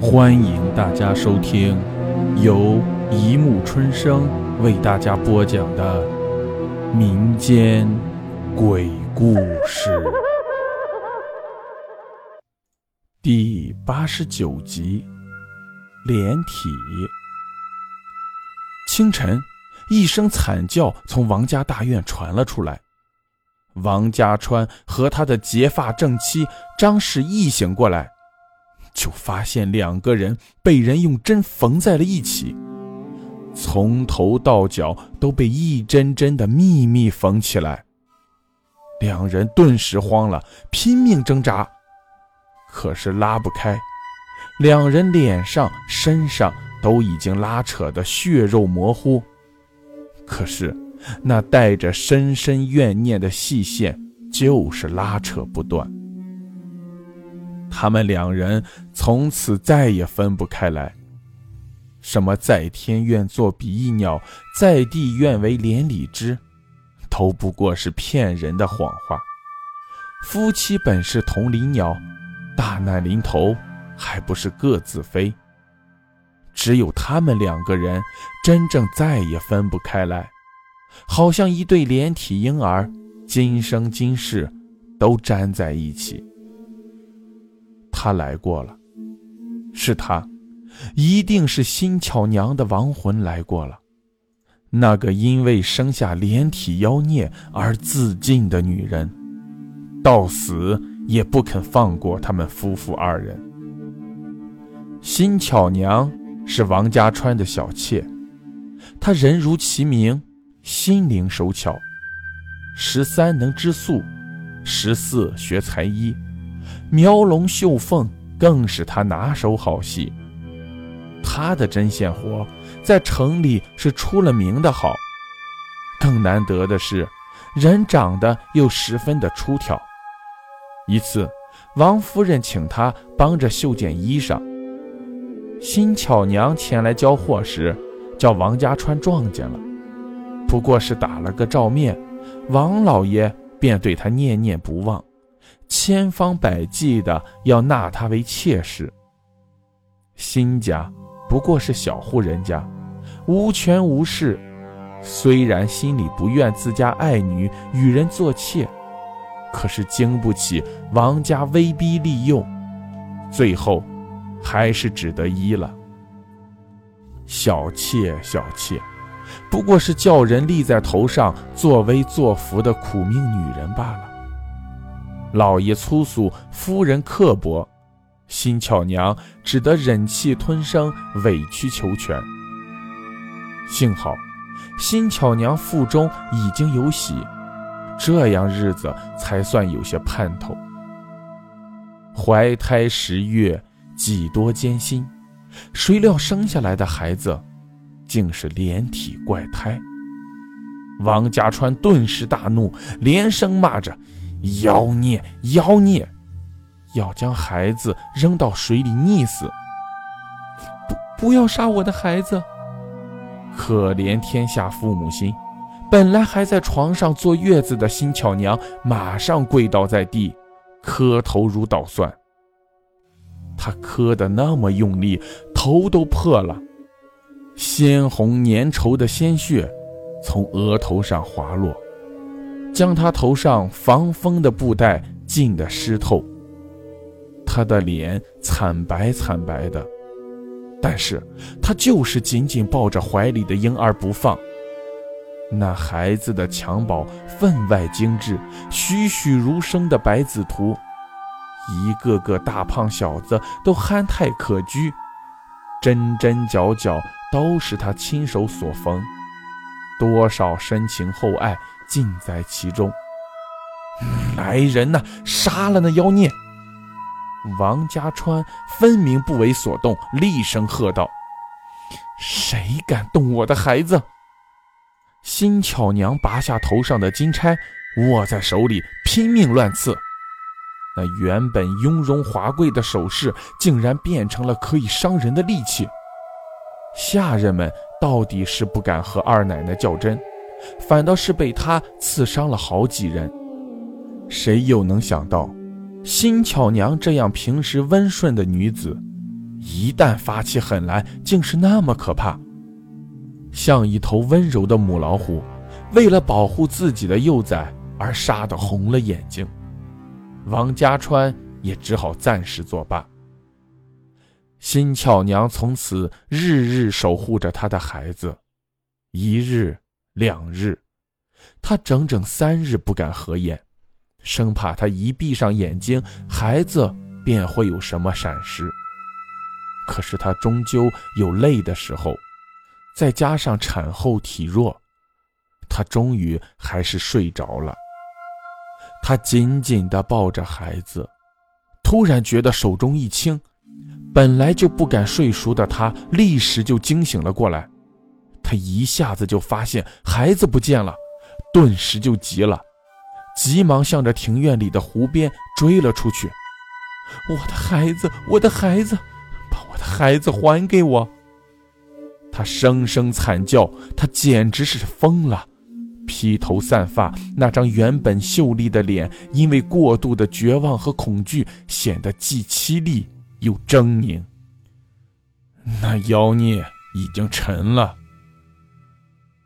欢迎大家收听由一木春生为大家播讲的民间鬼故事第八十九集《连体》。清晨，一声惨叫从王家大院传了出来。王家川和他的结发正妻张氏一醒过来。就发现两个人被人用针缝在了一起，从头到脚都被一针针的密密缝起来。两人顿时慌了，拼命挣扎，可是拉不开。两人脸上、身上都已经拉扯的血肉模糊，可是那带着深深怨念的细线就是拉扯不断。他们两人从此再也分不开来。什么在天愿作比翼鸟，在地愿为连理枝，都不过是骗人的谎话。夫妻本是同林鸟，大难临头还不是各自飞。只有他们两个人真正再也分不开来，好像一对连体婴儿，今生今世都粘在一起。他来过了，是他，一定是新巧娘的亡魂来过了。那个因为生下连体妖孽而自尽的女人，到死也不肯放过他们夫妇二人。新巧娘是王家川的小妾，她人如其名，心灵手巧，十三能织素，十四学才艺。描龙绣凤更是他拿手好戏，他的针线活在城里是出了名的好。更难得的是，人长得又十分的出挑。一次，王夫人请他帮着绣件衣裳，新巧娘前来交货时，叫王家川撞见了，不过是打了个照面，王老爷便对他念念不忘。千方百计的要纳她为妾室。新家不过是小户人家，无权无势。虽然心里不愿自家爱女与人做妾，可是经不起王家威逼利诱，最后还是只得依了。小妾，小妾，不过是叫人立在头上作威作福的苦命女人罢了。老爷粗俗，夫人刻薄，新巧娘只得忍气吞声，委曲求全。幸好，新巧娘腹中已经有喜，这样日子才算有些盼头。怀胎十月，几多艰辛，谁料生下来的孩子，竟是连体怪胎。王家川顿时大怒，连声骂着。妖孽！妖孽！要将孩子扔到水里溺死！不，不要杀我的孩子！可怜天下父母心，本来还在床上坐月子的新巧娘，马上跪倒在地，磕头如捣蒜。她磕得那么用力，头都破了，鲜红粘稠的鲜血从额头上滑落。将他头上防风的布袋浸得湿透，他的脸惨白惨白的，但是他就是紧紧抱着怀里的婴儿不放。那孩子的襁褓分外精致，栩栩如生的百子图，一个个大胖小子都憨态可掬，针针脚脚都是他亲手所缝，多少深情厚爱。尽在其中。来人呐，杀了那妖孽！王家川分明不为所动，厉声喝道：“谁敢动我的孩子？”新巧娘拔下头上的金钗，握在手里拼命乱刺。那原本雍容华贵的首饰，竟然变成了可以伤人的利器。下人们到底是不敢和二奶奶较真。反倒是被他刺伤了好几人，谁又能想到，新巧娘这样平时温顺的女子，一旦发起狠来，竟是那么可怕，像一头温柔的母老虎，为了保护自己的幼崽而杀得红了眼睛。王家川也只好暂时作罢。辛巧娘从此日日守护着她的孩子，一日两日，她整整三日不敢合眼，生怕她一闭上眼睛，孩子便会有什么闪失。可是她终究有累的时候，再加上产后体弱，她终于还是睡着了。她紧紧地抱着孩子，突然觉得手中一轻。本来就不敢睡熟的他，立时就惊醒了过来。他一下子就发现孩子不见了，顿时就急了，急忙向着庭院里的湖边追了出去。我的孩子，我的孩子，把我的孩子还给我！他声声惨叫，他简直是疯了，披头散发，那张原本秀丽的脸，因为过度的绝望和恐惧，显得既凄厉。又狰狞，那妖孽已经沉了。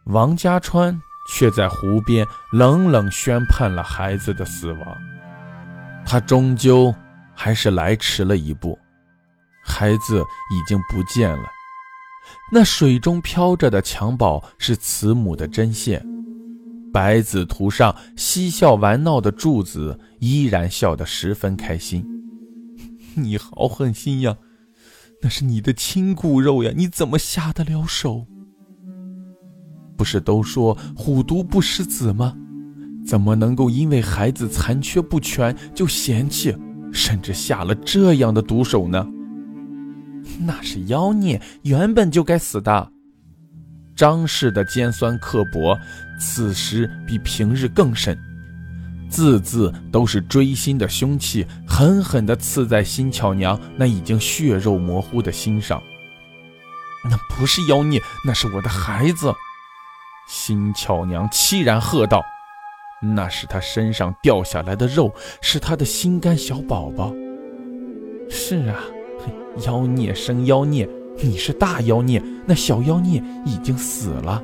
王家川却在湖边冷冷宣判了孩子的死亡。他终究还是来迟了一步，孩子已经不见了。那水中飘着的襁褓是慈母的针线，白子图上嬉笑玩闹的柱子依然笑得十分开心。你好狠心呀！那是你的亲骨肉呀，你怎么下得了手？不是都说虎毒不食子吗？怎么能够因为孩子残缺不全就嫌弃，甚至下了这样的毒手呢？那是妖孽，原本就该死的。张氏的尖酸刻薄，此时比平日更甚。字字都是锥心的凶器，狠狠地刺在辛巧娘那已经血肉模糊的心上。那不是妖孽，那是我的孩子！辛巧娘凄然喝道：“那是他身上掉下来的肉，是他的心肝小宝宝。”是啊，妖孽生妖孽，你是大妖孽，那小妖孽已经死了，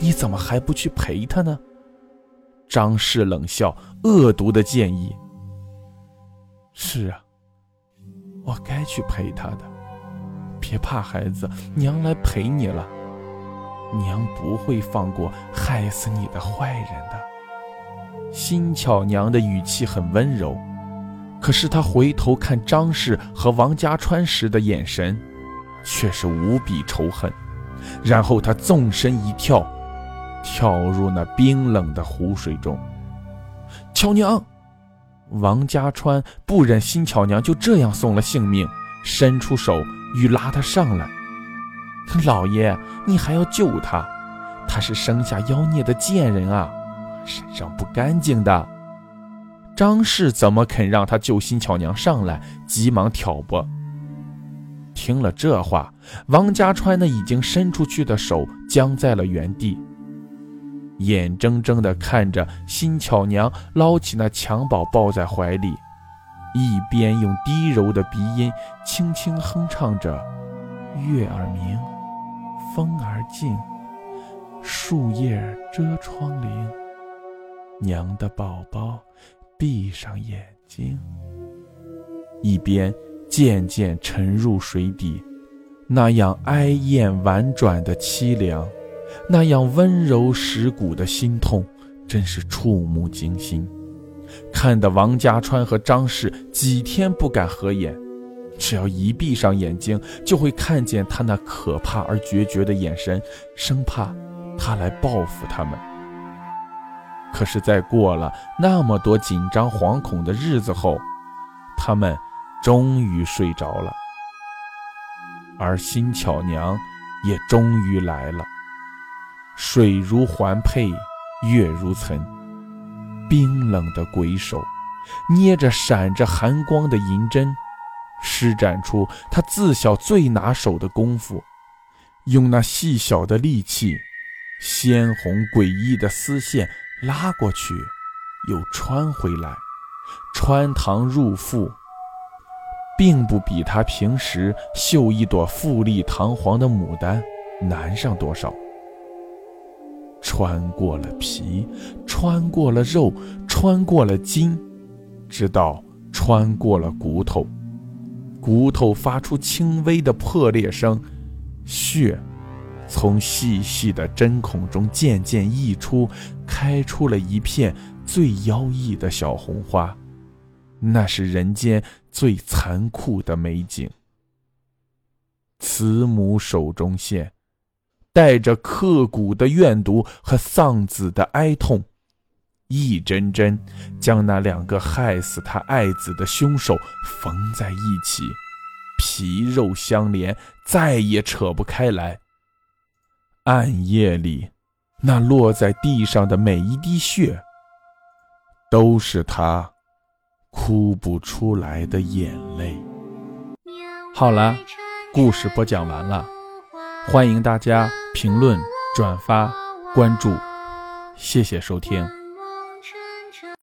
你怎么还不去陪他呢？张氏冷笑，恶毒的建议：“是啊，我该去陪他的。别怕，孩子，娘来陪你了。娘不会放过害死你的坏人的。”辛巧娘的语气很温柔，可是她回头看张氏和王家川时的眼神，却是无比仇恨。然后她纵身一跳。跳入那冰冷的湖水中，巧娘，王家川不忍心巧娘就这样送了性命，伸出手欲拉她上来。老爷，你还要救她？她是生下妖孽的贱人啊，身上不干净的。张氏怎么肯让他救新巧娘上来？急忙挑拨。听了这话，王家川那已经伸出去的手僵在了原地。眼睁睁地看着新巧娘捞起那襁褓抱在怀里，一边用低柔的鼻音轻轻哼唱着：“月儿明，风儿静，树叶遮窗棂，娘的宝宝，闭上眼睛。”一边渐渐沉入水底，那样哀艳婉转的凄凉。那样温柔蚀骨的心痛，真是触目惊心，看得王家川和张氏几天不敢合眼，只要一闭上眼睛，就会看见他那可怕而决绝的眼神，生怕他来报复他们。可是，在过了那么多紧张惶恐的日子后，他们终于睡着了，而辛巧娘也终于来了。水如环佩，月如岑，冰冷的鬼手捏着闪着寒光的银针，施展出他自小最拿手的功夫，用那细小的利器，鲜红诡异的丝线拉过去，又穿回来，穿膛入腹，并不比他平时绣一朵富丽堂皇的牡丹难上多少。穿过了皮，穿过了肉，穿过了筋，直到穿过了骨头，骨头发出轻微的破裂声，血从细细的针孔中渐渐溢出，开出了一片最妖异的小红花。那是人间最残酷的美景。慈母手中线。带着刻骨的怨毒和丧子的哀痛，一针针将那两个害死他爱子的凶手缝在一起，皮肉相连，再也扯不开来。暗夜里，那落在地上的每一滴血，都是他哭不出来的眼泪。好了，故事播讲完了。欢迎大家评论、转发、关注，谢谢收听。